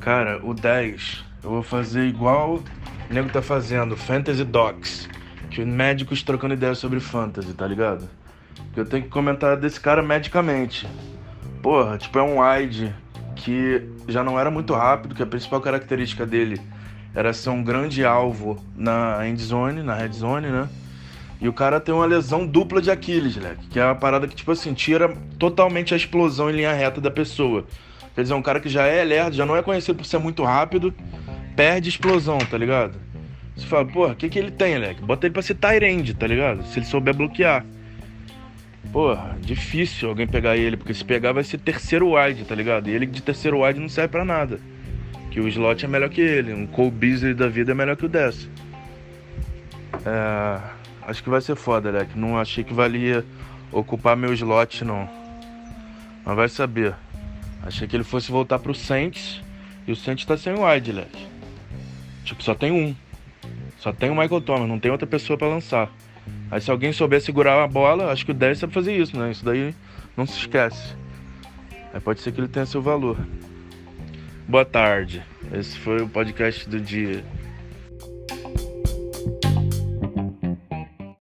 Cara, o 10, eu vou fazer igual o nego tá fazendo, Fantasy Docs. Que médicos trocando ideias sobre fantasy, tá ligado? Eu tenho que comentar desse cara medicamente. Porra, tipo, é um wide que já não era muito rápido, que a principal característica dele era ser um grande alvo na end zone, na red zone, né? E o cara tem uma lesão dupla de Aquiles, moleque, que é uma parada que, tipo assim, tira totalmente a explosão em linha reta da pessoa. Quer dizer, um cara que já é lerdo, já não é conhecido por ser muito rápido, perde explosão, tá ligado? Você fala, porra, o que, que ele tem, moleque? Bota ele pra ser Tyrande, tá ligado? Se ele souber bloquear. Porra, difícil alguém pegar ele, porque se pegar vai ser terceiro wide, tá ligado? E ele de terceiro wide não serve para nada. Que o slot é melhor que ele, um Cole Beasley da vida é melhor que o dessa. É, acho que vai ser foda, Leque. Não achei que valia ocupar meu slot, não. Mas vai saber. Achei que ele fosse voltar pro Saints. E o Saints tá sem wide, Leque. Tipo, só tem um. Só tem o Michael Thomas, não tem outra pessoa para lançar. Aí se alguém souber segurar a bola, acho que o 10 sabe fazer isso, né? Isso daí não se esquece. Aí pode ser que ele tenha seu valor. Boa tarde. Esse foi o podcast do dia.